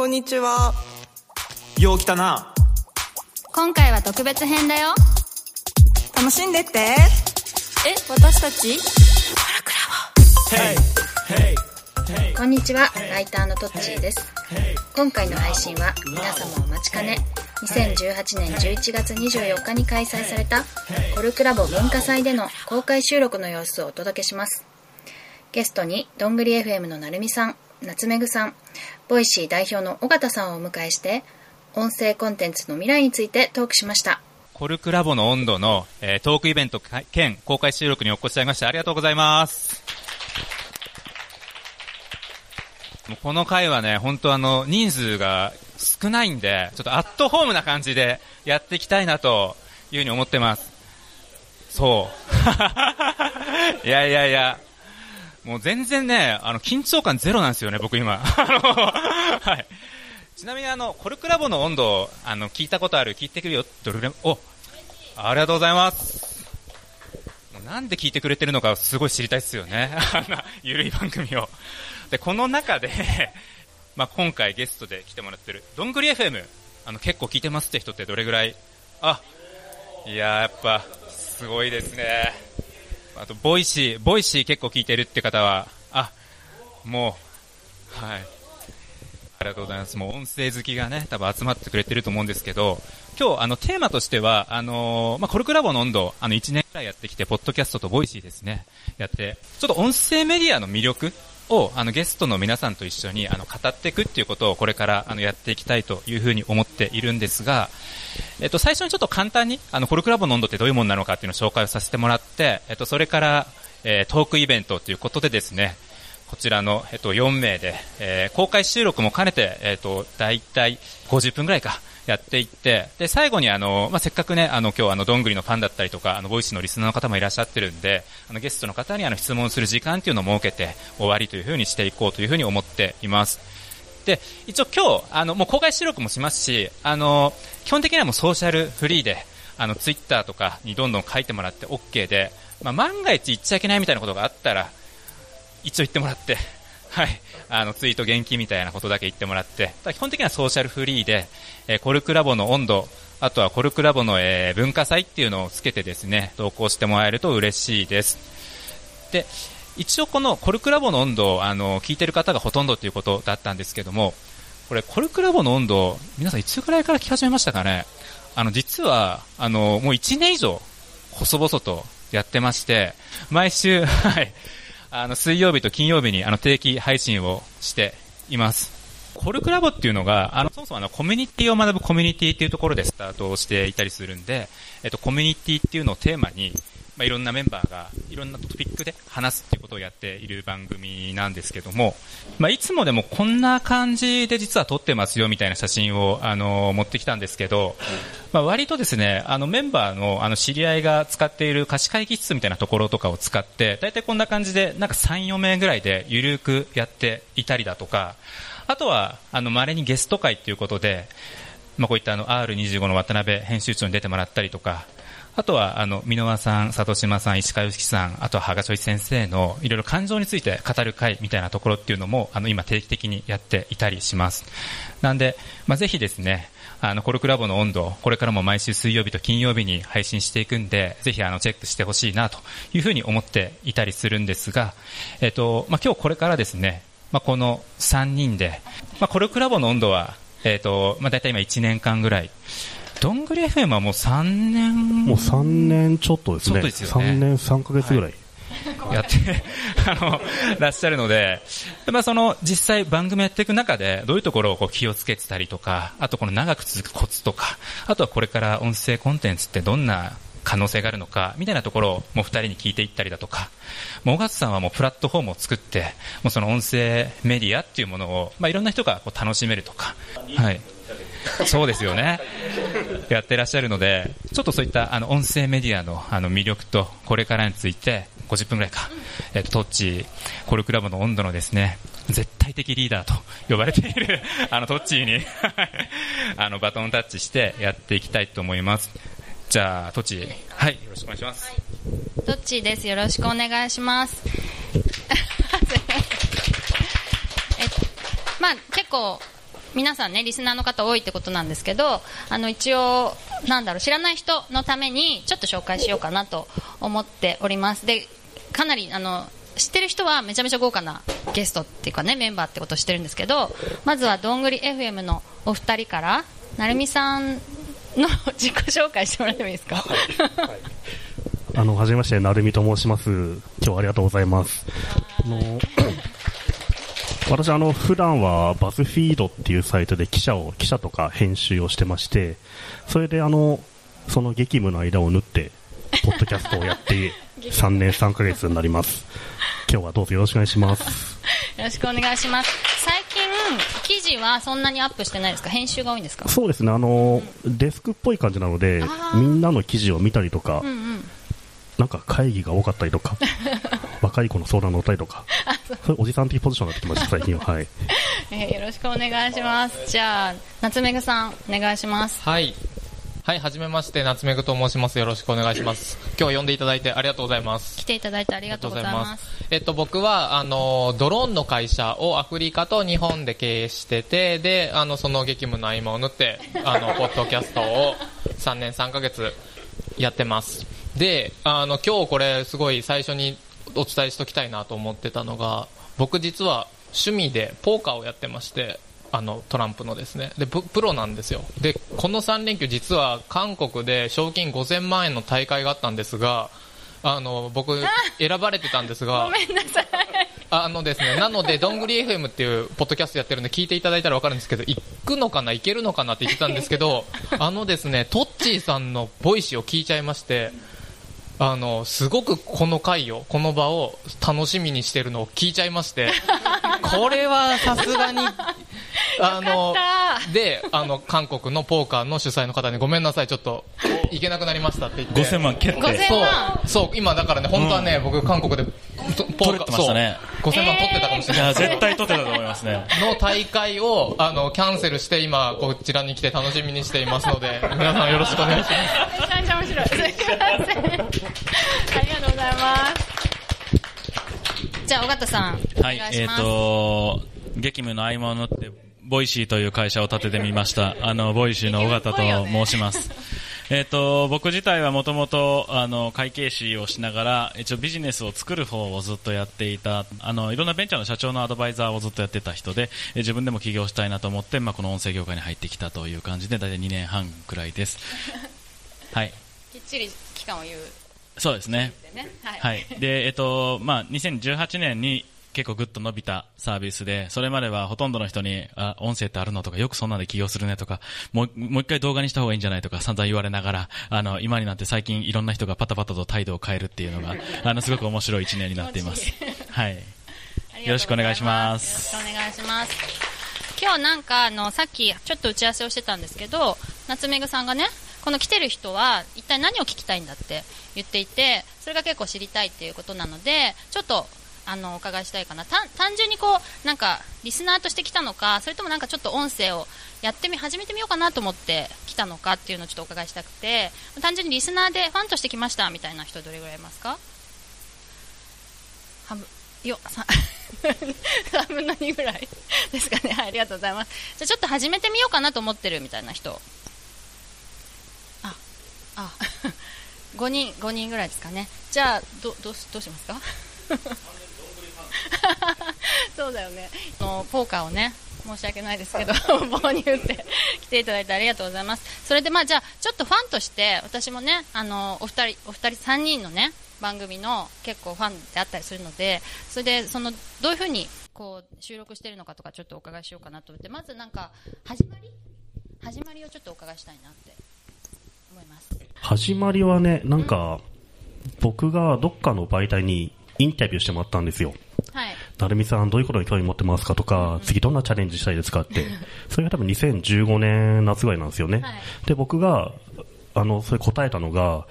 こんにちは。よう来たな。今回は特別編だよ。楽しんでって。え、私たち？こんにちは、ライターのトッチーです。今回の配信は皆様お待ちかね、2018年11月24日に開催されたコルクラボ文化祭での公開収録の様子をお届けします。ゲストにどんぐり FM のなるみさん、夏めぐさん、ボイシー代表の緒方さんをお迎えして、音声コンテンツの未来についてトークしました。コルクラボの温度の、えートークイベント兼公開収録にお越しいただきましてありがとうございます。もうこの回はね、本当あの、人数が少ないんで、ちょっとアットホームな感じでやっていきたいなというふうに思ってます。そう。いやいやいや、もう全然ね、あの、緊張感ゼロなんですよね、僕今。あの、はい。ちなみにあの、コルクラボの温度、あの、聞いたことある、聞いてくるよ、どれぐらい、お、ありがとうございます。もうなんで聞いてくれてるのかすごい知りたいですよね。あんな、ゆるい番組を。で、この中で、まあ、今回ゲストで来てもらってる、どんぐり FM、あの、結構聞いてますって人ってどれぐらい？あ、いややっぱ、すごいですね。あと、ボイシー、ボイシー結構聞いてるって方は、あ、もう、はい。ありがとうございます。もう音声好きがね、多分集まってくれてると思うんですけど、今日、あの、テーマとしては、あのーまあ、コルクラボの温度、あの、1年くらいやってきて、ポッドキャストとボイシーですね、やって、ちょっと音声メディアの魅力を、あの、ゲストの皆さんと一緒に、あの、語っていくっていうことを、これから、あの、やっていきたいというふうに思っているんですが、えっと、最初にちょっと簡単に、あの、コルクラボの温度ってどういうものなのかっていうのを紹介をさせてもらって、えっと、それから、えートークイベントということでですね、こちらの、えっと、4名で、えー公開収録も兼ねて、えっと、だいたい50分ぐらいか、やっていって、で、最後にあの、まあ、せっかくね、あの、今日あの、どんぐりのファンだったりとか、あの、ボイスのリスナーの方もいらっしゃってるんで、あの、ゲストの方にあの、質問する時間っていうのを設けて、終わりというふうにしていこうというふうに思っています。で、一応今日、あの、もう公開収録もしますし、あの、基本的にはもうソーシャルフリーで、あの、ツイッターとかにどんどん書いてもらって OK で、まあ、万が一言っちゃいけないみたいなことがあったら、一応言ってもらって、はい、あのツイート元気みたいなことだけ言ってもらって、だ基本的にはソーシャルフリーで、えーコルクラボの温度、あとはコルクラボの、えー文化祭っていうのをつけてですね、投稿してもらえると嬉しいです。で、一応このコルクラボの温度をあの聞いてる方がほとんどということだったんですけども、これコルクラボの温度、皆さんいつぐらいから聞き始めましたかね？あの、実は、あの、もう1年以上、細々とやってまして、毎週、はい、あの、水曜日と金曜日にあの定期配信をしています。コルクラボっていうのが、あの、そもそもあの、コミュニティを学ぶコミュニティっていうところでスタートをしていたりするんで、えっと、コミュニティっていうのをテーマに、まあ、いろんなメンバーがいろんなトピックで話すっていうことをやっている番組なんですけども、まあ、いつもでもこんな感じで実は撮ってますよみたいな写真を、あの、持ってきたんですけど、まあ、割とですね、あのメンバーのあの知り合いが使っている貸し会議室みたいなところとかを使って、大体こんな感じで、なんか3、4名ぐらいでゆるくやっていたりだとか、あとは、あの、稀にゲスト会っていうことで、まあ、こういったあの R25 の渡辺編集長に出てもらったりとか、あとは、あの、箕輪さん、里島さん、石川由紀さん、あとは、羽賀ちょい先生の、いろいろ感情について語る会みたいなところっていうのも、あの、今定期的にやっていたりします。なんで、まあ、ぜひですね、あの、コルクラボの温度、これからも毎週水曜日と金曜日に配信していくんで、ぜひあの、チェックしてほしいな、というふうに思っていたりするんですが、えっと、まあ、今日これからですね、まあ、この3人で、まあ、コルクラボの温度は、えっと、まあ、大体今1年間ぐらい、どんぐり FM はもう3年もう3年ちょっとですね。すよね3年3ヶ月ぐらい。やって、あの、らっしゃるので、でまあその、実際番組やっていく中で、どういうところをこう気をつけてたりとか、あとこの長く続くコツとか、あとはこれから音声コンテンツってどんな可能性があるのか、みたいなところをもう二人に聞いていったりだとか、もう小勝さんはもうプラットフォームを作って、もうその音声メディアっていうものを、まあいろんな人がこう楽しめるとか、はい。そうですよね。やってらっしゃるので、ちょっとそういったあの音声メディアのあの魅力と、これからについて、50分ぐらいか、えっ、と、トッチ、コルクラボの温度のですね、絶対的リーダーと呼ばれている、あの、トッチーに、あの、バトンタッチしてやっていきたいと思います。じゃあ、トッチー、はい、よろしくお願いします。どっちです。よろしくお願いします。えまあ、結構、皆さんねリスナーの方多いってことなんですけどあの一応なんだろう知らない人のためにちょっと紹介しようかなと思っておりますでかなりあの知ってる人はめちゃめちゃ豪華なゲストっていうかねメンバーってことを知ってるんですけどまずはどんぐり FM のお二人からなるみさんの自己紹介してもらってもいいですか、あの、はじめまして、なるみと申します。今日はありがとうございます。あの、私、あの、普段はバズフィードっていうサイトで記者を、記者とか編集をしてまして、それであの、その激務の間を縫って、ポッドキャストをやって3年3ヶ月になります。今日はどうぞよろしくお願いします。よろしくお願いします。最近記事はそんなにアップしてないですか？編集が多いんですか？そうですね、あの、デスクっぽい感じなのでみんなの記事を見たりとかう、んうん。なんか会議が多かったりとか、若い子の相談乗ったりとか、おじさん的ポジションになってきました、最近は。はい。えーよろしくお願いしますじゃあ夏目ぐさんお願いしますはい。はい、はじめまして、夏目ぐと申します。よろしくお願いします。今日呼んでいただいてありがとうございます。来ていただいてありがとうございますえっと、僕は、あの、ドローンの会社をアフリカと日本で経営してて、で、あの、その激務の合間を縫って、あの、ポッドキャストを3年3ヶ月やってます。で、あの、今日これすごい最初にお伝えしときたいなと思ってたのが、僕実は趣味でポーカーをやってまして、あのトランプのですね。でププロなんですよ。でこの3連休実は韓国で賞金5000万円の大会があったんですがあの僕選ばれてたんですがごめんなさい。あのですね、なので、どんぐり FM っていうポッドキャストやってるんで聞いていただいたらわかるんですけど、行くのかな、行けるのかなって言ってたんですけど、あのですね、トッチーさんのボイシーを聞いちゃいまして、あの、すごくこの会を、この場を楽しみにしてるのを聞いちゃいまして、これはさすがに、あの、で、あの、韓国のポーカーの主催の方にごめんなさい、ちょっと、行けなくなりましたって言って。5000万決定。5000そう万、そう、今だからね、本当はね、僕韓国で、とポ取れてましたね。そう5000万取ってたかもしれない。いや、絶対取ってたと思いますね。の大会を、あの、キャンセルして今、こちらに来て楽しみにしていますので、皆さんよろしくお願いします。めちゃめちゃ面白いすいませんありがとうございますじゃあ緒方さんお願はいい、えっ、します、と、激務の合間を縫って、 Voicy という会社を立ててみました。あの、 Voicy の緒方と申します。えっと、僕自体はもともと、あの、会計士をしながら、一応ビジネスを作る方をずっとやっていた、あの、いろんなベンチャーの社長のアドバイザーをずっとやってた人で、え自分でも起業したいなと思って、まあ、この音声業界に入ってきたという感じで、大体2年半くらいです。はい。きっちり期間を言うそうですねはい、はい。で、えっと、まあ、2018年に結構ぐっと伸びたサービスで、それまではほとんどの人に、あ、音声ってあるのとか、よくそんなんで起業するねとか、もう、もう一回動画にした方がいいんじゃないとか、散々言われながら、あの、今になって最近いろんな人がパタパタと態度を変えるっていうのが、あの、すごく面白い一年になっています。はい。よろしくお願いしますよろしくお願いします今日なんかあのさっきちょっと打ち合わせをしてたんですけど夏目ぐさんがねこの来てる人は一体何を聞きたいんだって言っていてそれが結構知りたいっていうことなのでちょっとあのお伺いしたいかな。単単純にこうなんかリスナーとして来たのかそれともなんかちょっと音声をやってみ始めてみようかなと思って来たのかっていうのをちょっとお伺いしたくて単純にリスナーでファンとして来ましたみたいな人どれぐらいいますか？半分。よさ3 分の2ぐらい。ですかね、はい、ありがとうございます。じゃあちょっと始めてみようかなと思ってるみたいな人。ああ。5人5人ぐらいですかね。じゃあどどうしますか？そうだよね。あのポーカーをね申し訳ないですけど棒に打って来ていただいてありがとうございます。それでまあじゃあちょっとファンとして私もねあのお二人お二人3人のね番組の結構ファンであったりするのでそれでそのどういうふうにこう収録しているのかとかちょっとお伺いしようかなと思ってまずなんか始まり？始まりをちょっとお伺いしたいなって思います。始まりはね、なんか、僕がどっかの媒体にインタビューしてもらったんですよ。はいなるみさんどういうことに興味持ってますかとか、次どんなチャレンジしたいですかって。それが多分2015年夏ぐらいなんですよね。はいで、僕が、あの、それ答えたのが、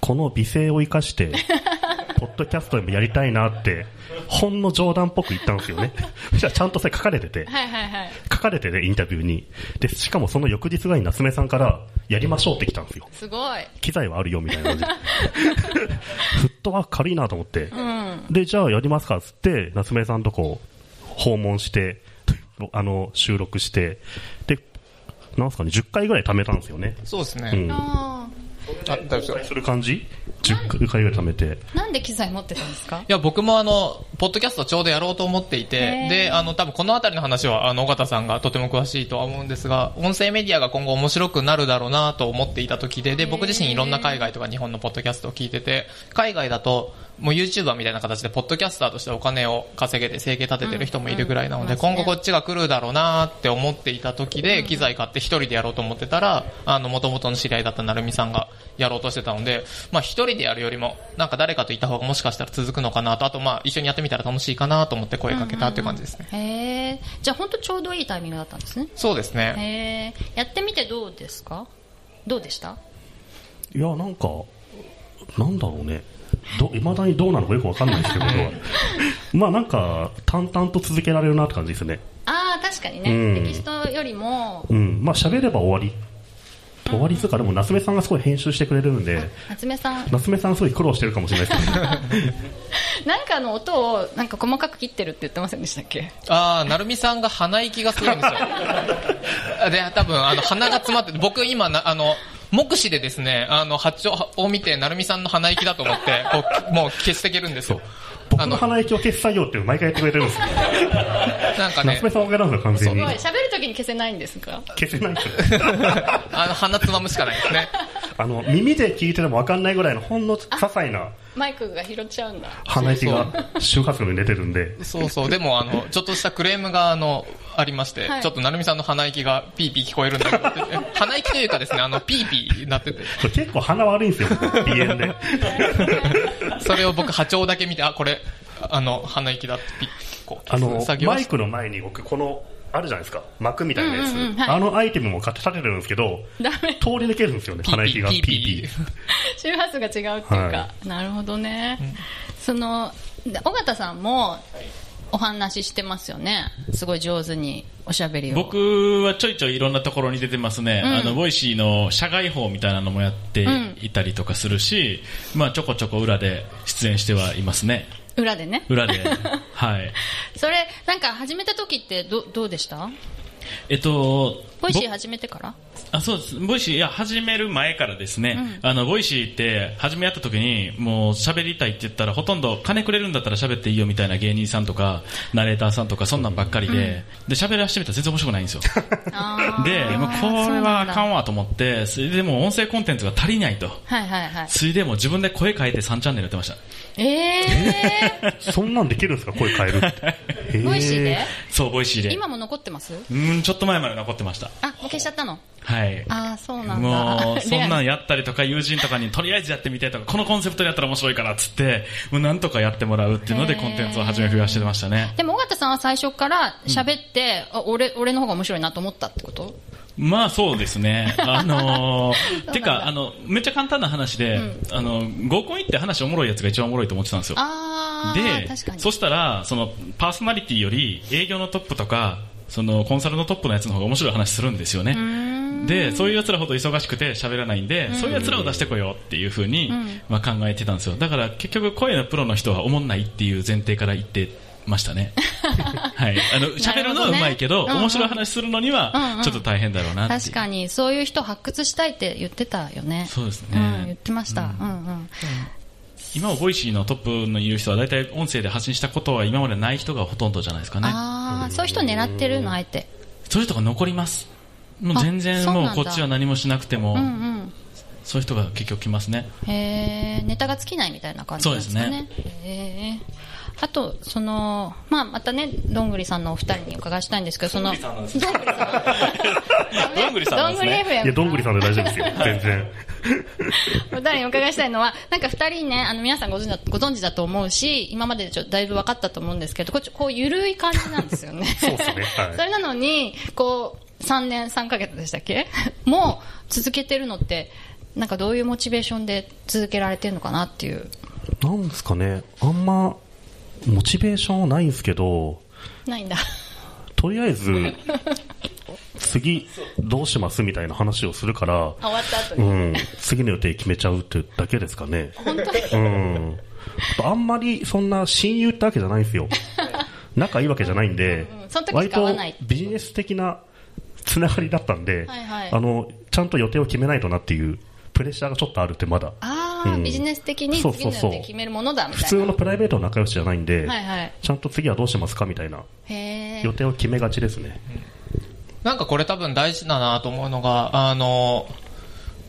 この美声を生かして、ポッドキャストでもやりたいなって、ほんの冗談っぽく言ったんですよね。じゃあちゃんとそれ書かれてて、はいはいはい書かれててインタビューに。で、しかもその翌日ぐらいに夏目さんから、やりましょうって来たんですよ。すごい機材はあるよみたいな感じで。フットワーク軽いなと思って。うんで、じゃあやりますかっつって、夏目さんとこう、訪問して、あの、収録して、で、なんすかね、10回ぐらい貯めたんですよね。そうですね。うん。ああ、大丈夫ですよ。する感じ？?10 回ぐらい貯めて。ーなんで機材持ってたんですか？いや、僕もあの、ポッドキャストちょうどやろうと思っていへて、ー。で、あの、多分このあたりの話は、あの、尾形さんがとても詳しいとは思うんですが、音声メディアが今後面白くなるだろうなと思っていた時で、で、僕自身いろんな海外とか日本のポッドキャストを聞いてて、海外だと、もう YouTuber みたいな形で、ポッドキャスターとしてお金を稼げて生計立ててる人もいるぐらいなので、うん。うん今後こっちが来るだろうなって思っていた時で、機材買って一人でやろうと思ってたら、あの、元々の知り合いだった成美さんがやろうとしてたので、まあ一人でやるよりも、なんか誰かといた方がもしかしたら続くのかなと、あとまあ一緒にやってみたら楽しいかなと思って声かけたっていう感じですね。へえじゃあ本当ちょうどいいタイミングだったんですねそうですね。へえやってみてどうですか？どうでした？いや、なんか、なんだろうね。ど、未だにどうなのかよくわかんないですけど、まあなんか、淡々と続けられるなって感じですね。ああ確かにね、うんテキストよりもうん。まあ喋れば終わり。終わりつうか、でも夏目さんがすごい編集してくれるんで、夏目さん。夏目さんすごい苦労してるかもしれないです。けど、なんかの音をなんか細かく切ってるって言ってませんでしたっけ？ああ、成美さんが鼻息がすごいんですよ。で、多分、あの、鼻が詰まってて、僕今な、あの、目視でですね、あの、波長を見て、成美さんの鼻息だと思って、こう、もう消していけるんですよ。あの鼻息を消す作業って毎回やってくれてるんですよ。なんかね夏目、さんおかげなんですよ、完全にすごい。喋るときに消せないんですか消せないんですよ。あの、鼻つまむしかないですね。あの、耳で聞いててもわかんないぐらいのほんの些細なマイクが拾っちゃうんだ鼻息が周波数に出てるんで、そうそう、でも、あの、ちょっとしたクレームが、あの、ありまして、はい。ちょっと成美さんの鼻息がピーピー聞こえるんだけど 鼻息というかですね、あの、ピーピーなってて、結構鼻悪いんですよ、僕鼻炎で。それを僕波長だけ見て、あ、これ、あの、鼻息だってピッ、こう、あのマイクの前に僕この、あるじゃないですか、幕みたいなやつ。うんうんうんはい。あのアイテムも買って立ててるんですけど、ダメ。通り抜けるんですよね、鼻息が。ピーピー。周波数が違うっていうか、はなるほどね、そので緒方さんもお話ししてますよね。すごい上手におしゃべりを。僕はちょいちょいいろんなところに出てますね、うん。あの Voicy の社外報みたいなのもやっていたりとかするし、まあ、ちょこちょこ裏で出演してはいますね。裏でね。裏で。はい。それなんか始めた時ってどどうでした？えっとぼボイシー始めてから？あそうです。 Voicy いや始める前からですね、あの Voicy って初めやった時にもう喋りたいって言ったらほとんど金くれるんだったら喋っていいよみたいな芸人さんとか ナレーターさんとかそんなんばっかりで、で喋らせてみたら全然面白くないんですよ。で、これはあかんわと思って、それでもう音声コンテンツが足りないと。はいはいはい。それでもう自分で声変えて3チャンネルやってました。ええ そんなんできるんですか、声変えるって。へー、 Voicy で？そう、 Voicy で。今も残ってます？うん、ちょっと前まで残ってました。あもう消しちゃったの？はい。ああそうなんだ。もう、そんなんややったりとか、友人とかにとりあえずやってみてとか、このコンセプトでやったら面白いからっつって、もうなんとかやってもらうっていうのでコンテンツを初め増やしてましたね。でも緒方さんは最初から喋って、あ俺俺の方が面白いなと思ったってこと？まあそうですね。あのー、だ。てか、あの、めっちゃ簡単な話で、あの、合コン行って話おもろいやつが一番おもろいと思ってたんですよ。でそしたらそのパーソナリティより営業のトップとかそのコンサルのトップのやつの方が面白い話するんですよね。でそういうやつらほど忙しくて喋らないんでそういうやつらを出してこようっていうふうに、まあ、考えてたんですよ。だから結局声のプロの人は思んないっていう前提から言ってましたね。はい。あの喋るのはうまいけどねうんうん。面白い話するのにうんうはん。ちょっと大変だろうなって。いう確かにそういう人発掘したいって言ってたよね。そうですうん、言っね、てました、うん、うん今も Voicy のトップにいる人は大体音声で発信したことは今までない人がほとんどじゃないですかね。ああそういう人狙ってるのあえて。そういう人が残ります。もう全あ然もうこっちは何もしなくても、うんうん。そういう人が結局来ますね。へえネタが尽きないみたいな感じなんですかね。へえあとその、まあ、またねどんぐりさんのお二人にお伺いしたいんですけどそのどんぐりさん。どんぐりさん。いや、どんぐりさんで大丈夫ですよ、全然。お二人にお伺いしたいのは、なんか二人ね、あの皆さんご存知だご存知だと思うし、今まででちょっとだいぶ分かったと思うんですけど、こっちこうゆるい感じなんですよね。そうですね。はい。それなのに、こう、3年3ヶ月でしたっけ？もう続けてるのって、なんかどういうモチベーションで続けられてるのかなっていう。なんですかね、あんま、モチベーションはないんですけど、ないんだ。とりあえず、次、どうしますみたいな話をするから、あ終わった後うに。ん、次の予定決めちゃうってだけですかね。本当に？うん。あんまりそんな親友ってわけじゃないんですよ。仲いいわけじゃないんで、割とビジネス的なつながりだったんで、はいはいあの、ちゃんと予定を決めないとなっていうプレッシャーがちょっとあるってまだ。ああ、うんビジネス的に次の予定決めるものだみたいな。普通のプライベートの仲良しじゃないんで、はいはい。ちゃんと次はどうしますかみたいな予。定を決めがちですね。なんかこれ多分大事だなと思うのが、あの、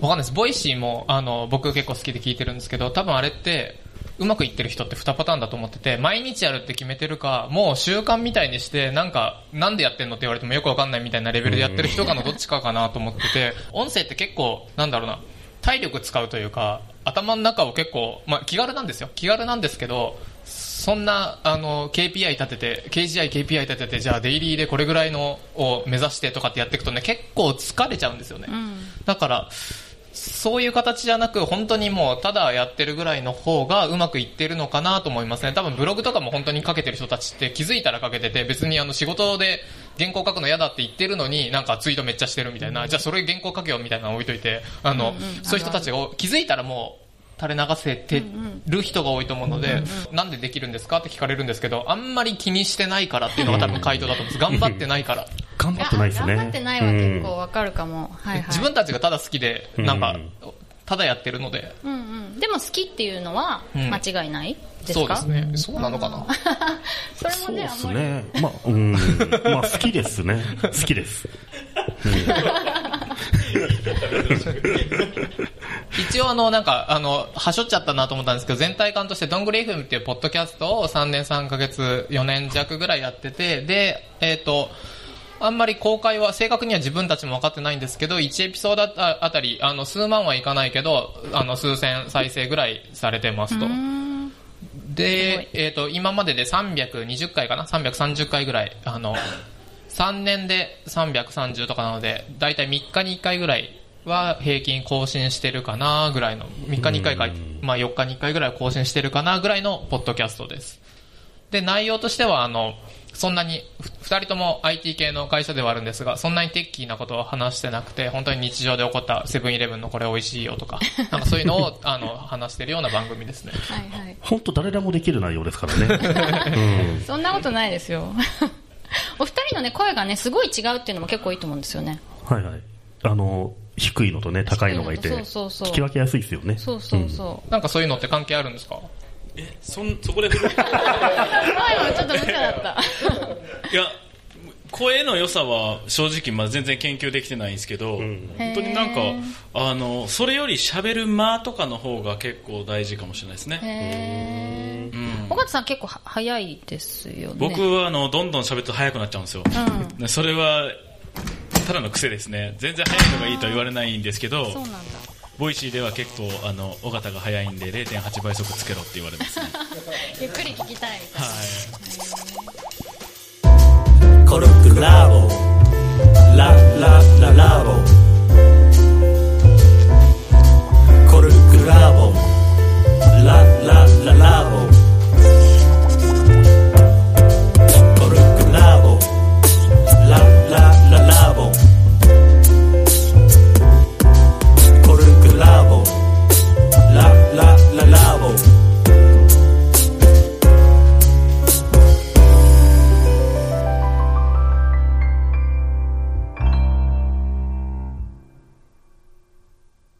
わかんないです。 Voicy も、あの、僕結構好きで聞いてるんですけど、多分あれって、うまくいってる人って2パターンだと思ってて、毎日やるって決めてるか、もう習慣みたいにして、なんか、なんでやってんのって言われてもよくわかんないみたいなレベルでやってる人かのどっちかかなと思ってて、音声って結構、なんだろうな、体力使うというか、頭の中を結構、まあ気軽なんですよ。気軽なんですけど、そんな、あの、KPI 立てて、KGI、KPI 立てて、じゃあデイリーでこれぐらいのを目指してとかってやっていくとね、結構疲れちゃうんですよね。だから、そういう形じゃなく、本当にもう、ただやってるぐらいの方がうまくいってるのかなと思いますね。多分ブログとかも本当に書けてる人たちって気づいたら書けてて、別にあの仕事で原稿書くの嫌だって言ってるのに、なんかツイートめっちゃしてるみたいな、じゃあそれ原稿書けよみたいなの置いといて、あの、そういう人たちが気づいたらもう、垂れ流せてる人が多いと思うので、なんでできるんですかって聞かれるんですけど、あんまり気にしてないからっていうのが多分回答だと思うんです。頑張ってないから。頑張ってないですね。頑張ってないは結構わかるかも。はいはい。自分たちがただ好きで、なんかうん、ただやってるので、うんうん。でも好きっていうのはうん間違いないですそうでかすね。そうなのかな。それもね、そうであんまり。すね。まあ、うん。まあ、好きですね。好きです。一応あの、なんか、あの、はしょっちゃったなと思ったんですけど、全体感として、どんぐり FM っていうポッドキャストを3年3ヶ月、4年弱ぐらいやってて、で、えっ、と、あんまり公開は、正確には自分たちも分かってないんですけど、1エピソードああたり、あの、数万はいかないけど、あの、数千再生ぐらいされてますと。で、えっ、と、今までで320回かな ?330 回ぐらい、あの、3年で330とかなので、だいたい3日に1回ぐらいは平均更新してるかなぐらいの、3日に1回か、まあ4日に1回ぐらいは更新してるかなぐらいのポッドキャストです。で、内容としては、あの、そんなに、ふ二人とも IT 系の会社ではあるんですが、そんなにテッキーなことを話してなくて、本当に日常で起こったセブンイレブンのこれ美味しいよとか、なんかそういうのを、あの、話してるような番組ですね。はいはい。本当誰でもできる内容ですからね。そんなことないですよ。お二人のね、声がね、すごい違うっていうのも結構いいと思うんですよね。うん。はいはい。あの、低いのとね、高いのがいて、そうそうそう聞き分けやすいですよね。そうそうそう。なんかそういうのって関係あるんですか？そんそこで振る？前はちょっと無茶だった。いや声の良さは正直まだ全然研究できてないんですけど、ん本当になんかあのそれより喋る間とかの方が結構大事かもしれないですね、へー。うん緒方さん結構は早いですよね。僕はあのどんどん喋ると早くなっちゃうんですよ、うん。でそれはただの癖ですね。全然早いのがいいとは言われないんですけどそうなんだ。 Voicy では結構あの緒方が早いんで0.8倍速つけろって言われますね。ゆっくり聞きたい。みたい。な。はいコルクラボ